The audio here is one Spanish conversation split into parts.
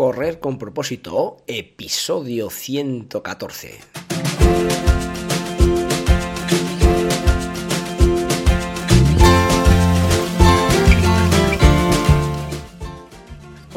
Correr con propósito, episodio 114.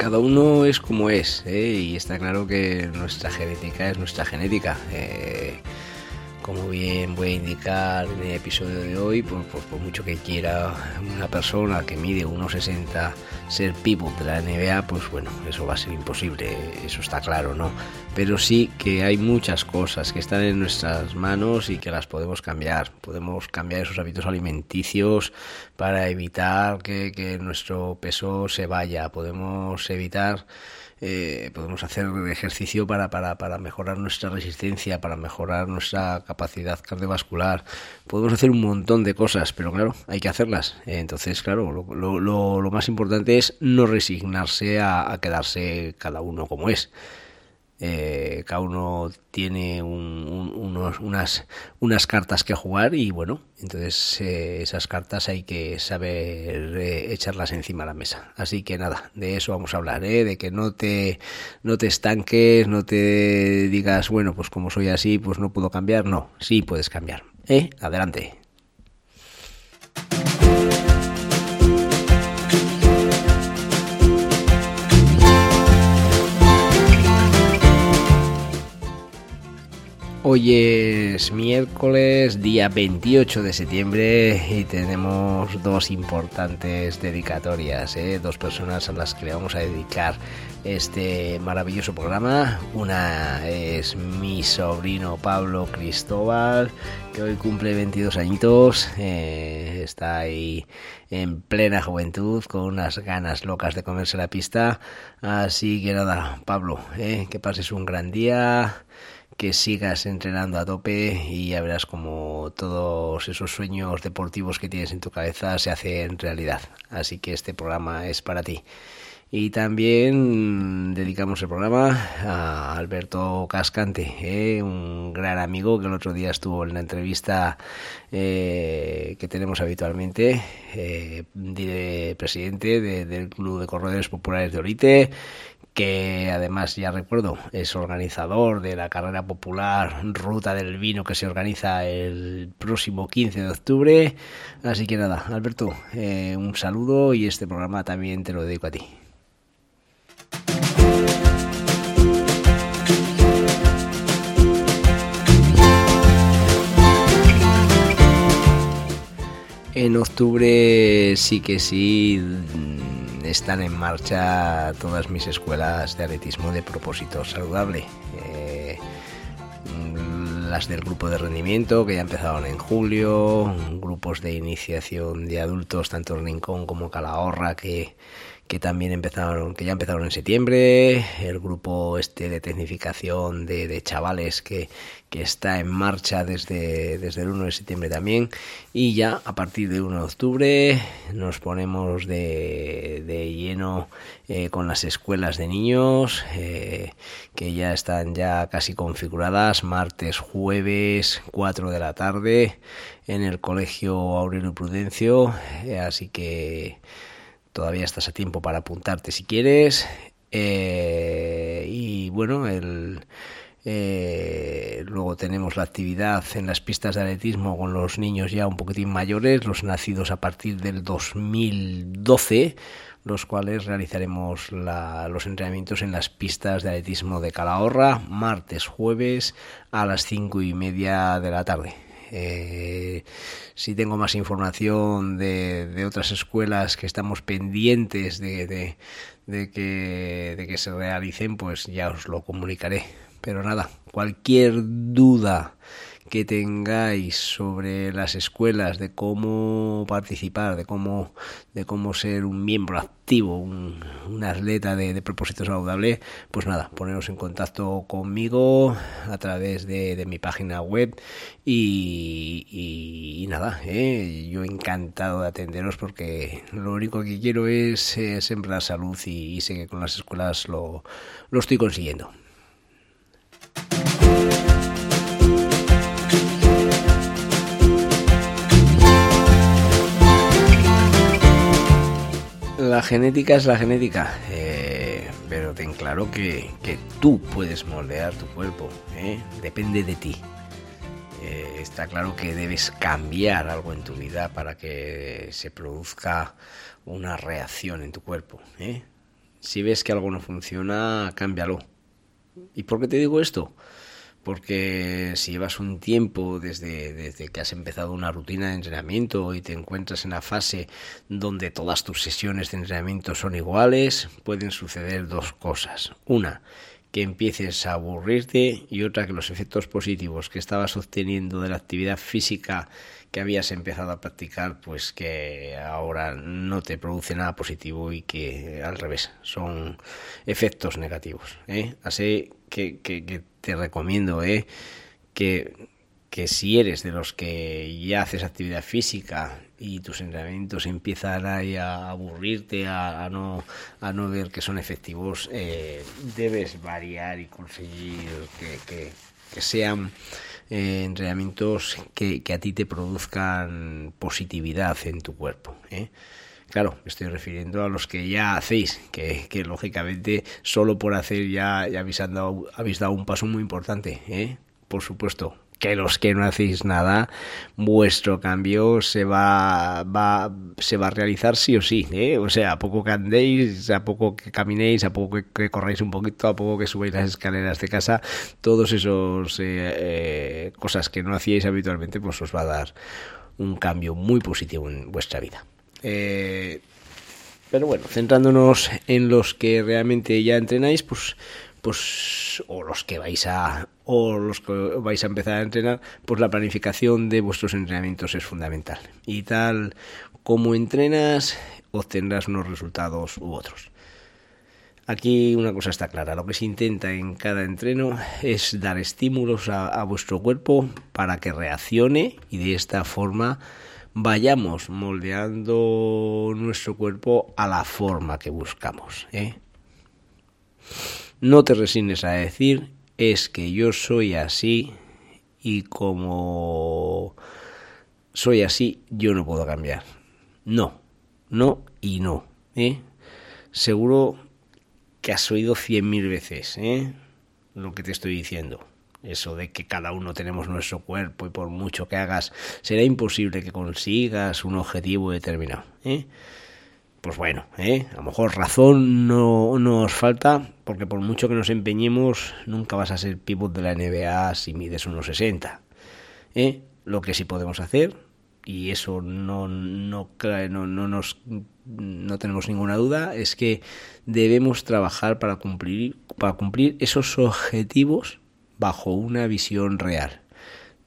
cada uno es como es, ¿eh? y está claro que nuestra genética es nuestra genética. Eh, como bien voy a indicar en el episodio de hoy, pues, pues, por mucho que quiera una persona que mide 1,60 ser pivot de la NBA, pues bueno, eso va a ser imposible, eso está claro, ¿no? Pero sí que hay muchas cosas que están en nuestras manos y que las podemos cambiar. Podemos cambiar esos hábitos alimenticios para evitar que, que nuestro peso se vaya. Podemos evitar eh, podemos hacer ejercicio para, para, para, mejorar nuestra resistencia, para mejorar nuestra capacidad cardiovascular. Podemos hacer un montón de cosas, pero claro, hay que hacerlas. entonces, claro, lo, lo, lo, más importante es no resignarse a, quedarse cada uno como es. Eh, cada uno tiene unas, unas cartas que jugar y bueno, entonces eh, esas cartas hay que saber eh, echarlas encima de la mesa. Así que nada, de eso vamos a hablar, de que no te, no te estanques, no te digas, bueno, pues como soy así, pues no puedo cambiar. No, sí puedes cambiar. Adelante. Hoy es miércoles, día 28 de septiembre y tenemos dos importantes dedicatorias, ¿eh? dos personas a las que le vamos a dedicar este maravilloso programa. Una es mi sobrino Pablo Cristóbal, que hoy cumple 22 añitos, eh, está ahí en plena juventud, con unas ganas locas de comerse la pista. Así que nada, Pablo, ¿eh? que pases un gran día que sigas entrenando a tope y ya verás como todos esos sueños deportivos que tienes en tu cabeza se hacen realidad. Así que este programa es para ti. Y también dedicamos el programa a Alberto Cascante, ¿eh? un gran amigo que el otro día estuvo en la entrevista eh, que tenemos habitualmente, eh, presidente del Club de Corredores Populares de Orite que además ya recuerdo es organizador de la carrera popular Ruta del Vino que se organiza el próximo 15 de octubre. Así que nada, Alberto, eh, un saludo y este programa también te lo dedico a ti. En octubre sí que sí están en marcha todas mis escuelas de atletismo de propósito saludable. Eh, las del grupo de rendimiento que ya empezaron en julio, grupos de iniciación de adultos tanto en Rincón como Calahorra que que también empezaron, que ya empezaron en septiembre, el grupo este de tecnificación de, chavales que, que, está en marcha desde, desde el 1 de septiembre también, y ya a partir del 1 de octubre nos ponemos de, de lleno eh, con las escuelas de niños, eh, que ya están ya casi configuradas, martes, jueves, 4 de la tarde, en el colegio Aurelio Prudencio, eh, así que Todavía estás a tiempo para apuntarte si quieres. Eh, y bueno, el, eh, luego tenemos la actividad en las pistas de atletismo con los niños ya un poquitín mayores, los nacidos a partir del 2012, los cuales realizaremos la, los entrenamientos en las pistas de atletismo de Calahorra, martes, jueves a las cinco y media de la tarde. Eh, si tengo más información de, otras escuelas que estamos pendientes de, de, que, de que se realicen, pues ya os lo comunicaré. Pero nada, cualquier duda que tengáis sobre las escuelas, de cómo participar, de cómo, de cómo ser un miembro activo, un, atleta de, propósito saludable, pues nada, poneros en contacto conmigo a través de, mi página web y, nada, ¿eh? yo encantado de atenderos porque lo único que quiero es eh, sembrar salud y, sé que con las escuelas lo, lo estoy consiguiendo. La genética es la genética, eh, pero ten claro que, tú puedes moldear tu cuerpo, ¿eh? depende de ti. Eh, está claro que debes cambiar algo en tu vida para que se produzca una reacción en tu cuerpo. Si ves que algo no funciona, cámbialo. ¿Y por qué te digo esto? Porque si llevas un tiempo desde, desde que has empezado una rutina de entrenamiento y te encuentras en la fase donde todas tus sesiones de entrenamiento son iguales, pueden suceder dos cosas. Una, que empieces a aburrirte y otra que los efectos positivos que estabas obteniendo de la actividad física que habías empezado a practicar, pues que ahora no te produce nada positivo y que al revés, son efectos negativos. ¿eh? Así que, que, te recomiendo ¿eh? que, que si eres de los que ya haces actividad física y tus entrenamientos empiezan a aburrirte, a, no, a no ver que son efectivos, eh, debes variar y conseguir que, que sean eh, entrenamientos que, a ti te produzcan positividad en tu cuerpo. ¿eh? Claro, me estoy refiriendo a los que ya hacéis, que, lógicamente solo por hacer ya, ya habéis, dado, habéis dado un paso muy importante. Por supuesto, que los que no hacéis nada, vuestro cambio se va, va, se va a realizar sí o sí. ¿eh? O sea, a poco que andéis, a poco que caminéis, a poco que, corráis un poquito, a poco que subáis las escaleras de casa, todos esos eh, eh, cosas que no hacíais habitualmente, pues os va a dar un cambio muy positivo en vuestra vida. pero bueno, centrándonos en los que realmente ya entrenáis, pues pues o los que vais a o los que vais a empezar a entrenar, pues la planificación de vuestros entrenamientos es fundamental. Y tal como entrenas, obtendrás unos resultados u otros. Aquí una cosa está clara, lo que se intenta en cada entreno es dar estímulos a, vuestro cuerpo para que reaccione y de esta forma vayamos moldeando nuestro cuerpo a la forma que buscamos. ¿eh? No te resignes a decir es que yo soy así y como soy así yo no puedo cambiar. No, no y no. ¿eh? Seguro que has oído cien mil veces ¿eh? lo que te estoy diciendo. Eso de que cada uno tenemos nuestro cuerpo y por mucho que hagas será imposible que consigas un objetivo determinado. ¿eh? Pues bueno, ¿eh? a lo mejor razón no nos falta, porque por mucho que nos empeñemos, nunca vas a ser pivot de la NBA si mides unos 60. ¿eh? Lo que sí podemos hacer, y eso no, no, no, no, nos, no tenemos ninguna duda, es que debemos trabajar para cumplir, para cumplir esos objetivos bajo una visión real.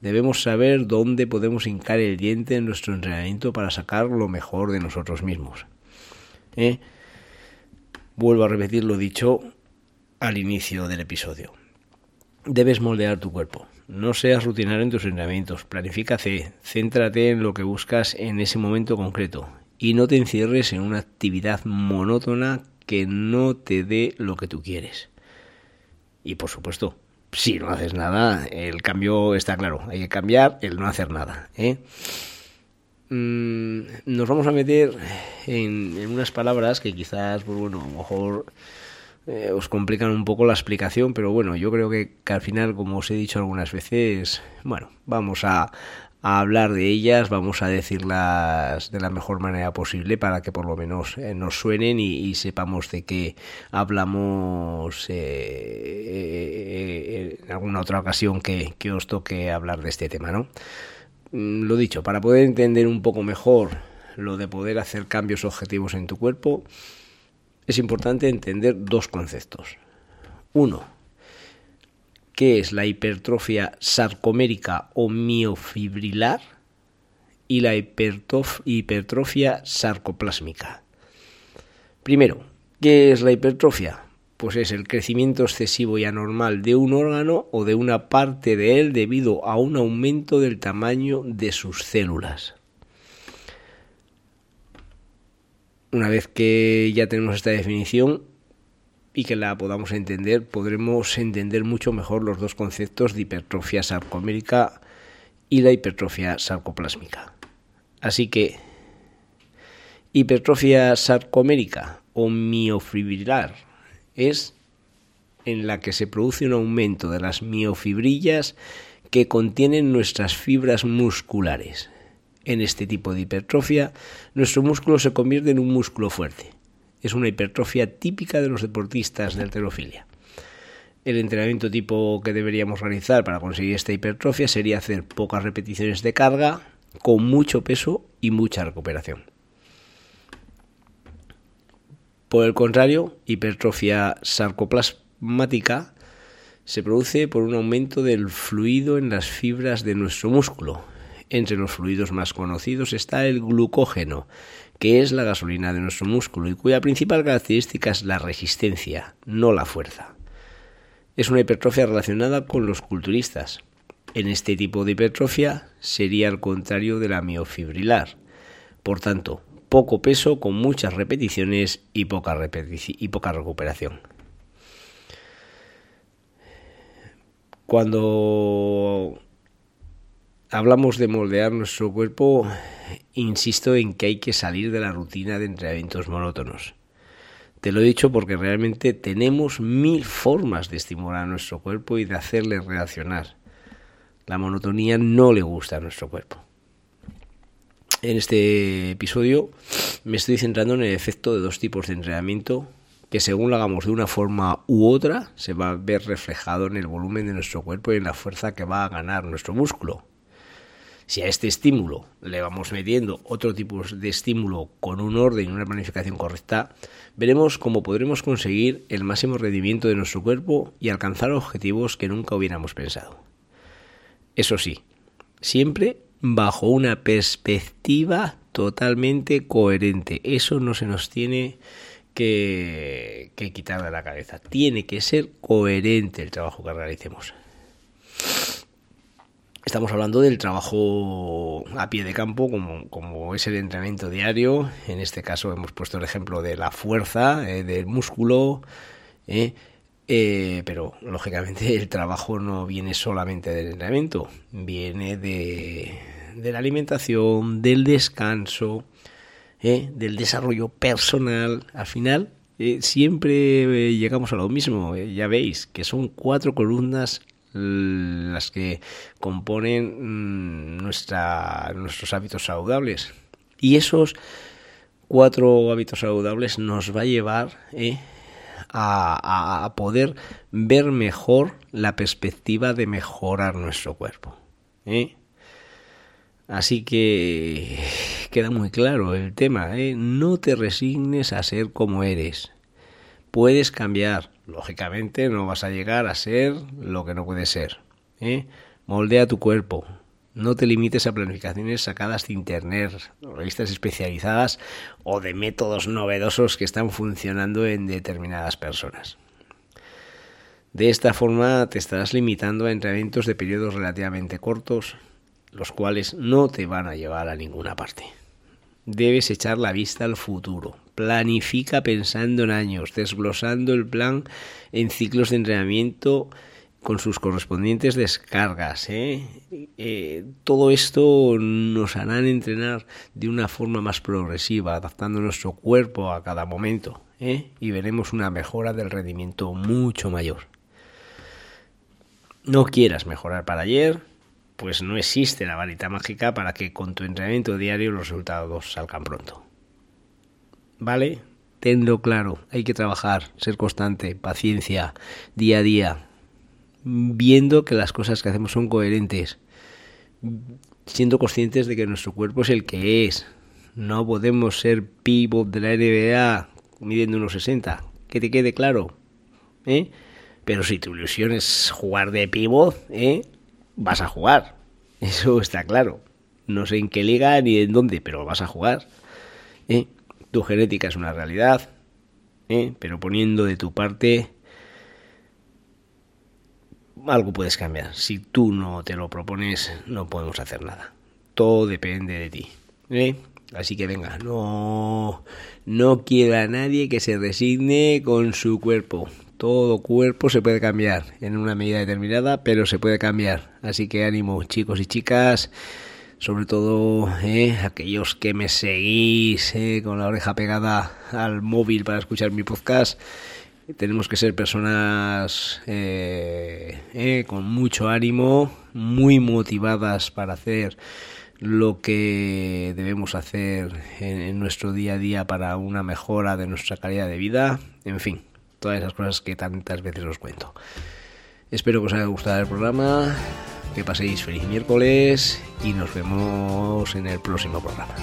Debemos saber dónde podemos hincar el diente en nuestro entrenamiento para sacar lo mejor de nosotros mismos. ¿Eh? Vuelvo a repetir lo dicho al inicio del episodio. Debes moldear tu cuerpo. No seas rutinario en tus entrenamientos. Planifícate. Céntrate en lo que buscas en ese momento concreto. Y no te encierres en una actividad monótona que no te dé lo que tú quieres. Y por supuesto, si no haces nada, el cambio está claro. Hay que cambiar el no hacer nada. ¿eh? Mm, nos vamos a meter en, unas palabras que quizás, pues bueno, a lo mejor eh, os complican un poco la explicación, pero bueno, yo creo que, al final, como os he dicho algunas veces, bueno, vamos a, hablar de ellas, vamos a decirlas de la mejor manera posible para que por lo menos eh, nos suenen y, sepamos de qué hablamos eh, en alguna otra ocasión que os toque hablar de este tema, ¿no? Mm, lo dicho, para poder entender un poco mejor lo de poder hacer cambios objetivos en tu cuerpo, es importante entender dos conceptos. Uno, qué es la hipertrofia sarcomérica o miofibrilar y la hipertrofia sarcoplásmica. Primero, ¿qué es la hipertrofia? Pues es el crecimiento excesivo y anormal de un órgano o de una parte de él debido a un aumento del tamaño de sus células. Una vez que ya tenemos esta definición, y que la podamos entender, podremos entender mucho mejor los dos conceptos de hipertrofia sarcomérica y la hipertrofia sarcoplásmica. Así que hipertrofia sarcomérica o miofibrilar es en la que se produce un aumento de las miofibrillas que contienen nuestras fibras musculares. En este tipo de hipertrofia, nuestro músculo se convierte en un músculo fuerte es una hipertrofia típica de los deportistas de alterofilia. El entrenamiento tipo que deberíamos realizar para conseguir esta hipertrofia sería hacer pocas repeticiones de carga con mucho peso y mucha recuperación. Por el contrario, hipertrofia sarcoplasmática se produce por un aumento del fluido en las fibras de nuestro músculo. Entre los fluidos más conocidos está el glucógeno, que es la gasolina de nuestro músculo y cuya principal característica es la resistencia, no la fuerza. Es una hipertrofia relacionada con los culturistas. En este tipo de hipertrofia sería al contrario de la miofibrilar. Por tanto, poco peso con muchas repeticiones y poca, recuperación. Cuando hablamos de moldear nuestro cuerpo, insisto en que hay que salir de la rutina de entrenamientos monótonos. Te lo he dicho porque realmente tenemos mil formas de estimular a nuestro cuerpo y de hacerle reaccionar. La monotonía no le gusta a nuestro cuerpo. En este episodio me estoy centrando en el efecto de dos tipos de entrenamiento que según lo hagamos de una forma u otra se va a ver reflejado en el volumen de nuestro cuerpo y en la fuerza que va a ganar nuestro músculo. Si a este estímulo le vamos metiendo otro tipo de estímulo con un orden y una planificación correcta, veremos cómo podremos conseguir el máximo rendimiento de nuestro cuerpo y alcanzar objetivos que nunca hubiéramos pensado. Eso sí, siempre bajo una perspectiva totalmente coherente. Eso no se nos tiene que, quitar de la cabeza. Tiene que ser coherente el trabajo que realicemos. Estamos hablando del trabajo a pie de campo, como, es el entrenamiento diario. En este caso hemos puesto el ejemplo de la fuerza, eh, del músculo, eh, eh, pero lógicamente el trabajo no viene solamente del entrenamiento, viene de, de la alimentación, del descanso, del desarrollo personal. Al final siempre llegamos a lo mismo, ya veis, que son cuatro columnas las que componen mm, nuestra, nuestros hábitos saludables. Y esos cuatro hábitos saludables nos va a llevar eh, a, poder ver mejor la perspectiva de mejorar nuestro cuerpo. Eh. Así que queda muy claro el tema, ¿eh? no te resignes a ser como eres. Puedes cambiar, lógicamente no vas a llegar a ser lo que no puede ser. ¿eh? Moldea tu cuerpo. No te limites a planificaciones sacadas de internet, revistas especializadas o de métodos novedosos que están funcionando en determinadas personas. De esta forma te estarás limitando a entrenamientos de periodos relativamente cortos, los cuales no te van a llevar a ninguna parte. Debes echar la vista al futuro. Planifica pensando en años, desglosando el plan en ciclos de entrenamiento con sus correspondientes descargas. ¿eh? Eh, todo esto nos hará entrenar de una forma más progresiva, adaptando nuestro cuerpo a cada momento. ¿eh? Y veremos una mejora del rendimiento mucho mayor. No quieras mejorar para ayer, pues no existe la varita mágica para que con tu entrenamiento diario los resultados salgan pronto. ¿Vale? Tenlo claro, hay que trabajar, ser constante, paciencia, día a día, viendo que las cosas que hacemos son coherentes, siendo conscientes de que nuestro cuerpo es el que es. No podemos ser pivot de la NBA midiendo unos 60, que te quede claro. ¿eh? Pero si tu ilusión es jugar de pivot, ¿eh? Vas a jugar. Eso está claro. No sé en qué liga ni en dónde, pero vas a jugar. ¿eh? Tu genética es una realidad, ¿eh? pero poniendo de tu parte, algo puedes cambiar. Si tú no te lo propones, no podemos hacer nada. Todo depende de ti. ¿eh? Así que venga, no, no quiera nadie que se resigne con su cuerpo. Todo cuerpo se puede cambiar en una medida determinada, pero se puede cambiar. Así que ánimo, chicos y chicas sobre todo eh, aquellos que me seguís eh, con la oreja pegada al móvil para escuchar mi podcast. Tenemos que ser personas eh, con mucho ánimo, muy motivadas para hacer lo que debemos hacer en, nuestro día a día para una mejora de nuestra calidad de vida. En fin, todas esas cosas que tantas veces os cuento. Espero que os haya gustado el programa que paséis feliz miércoles y nos vemos en el próximo programa.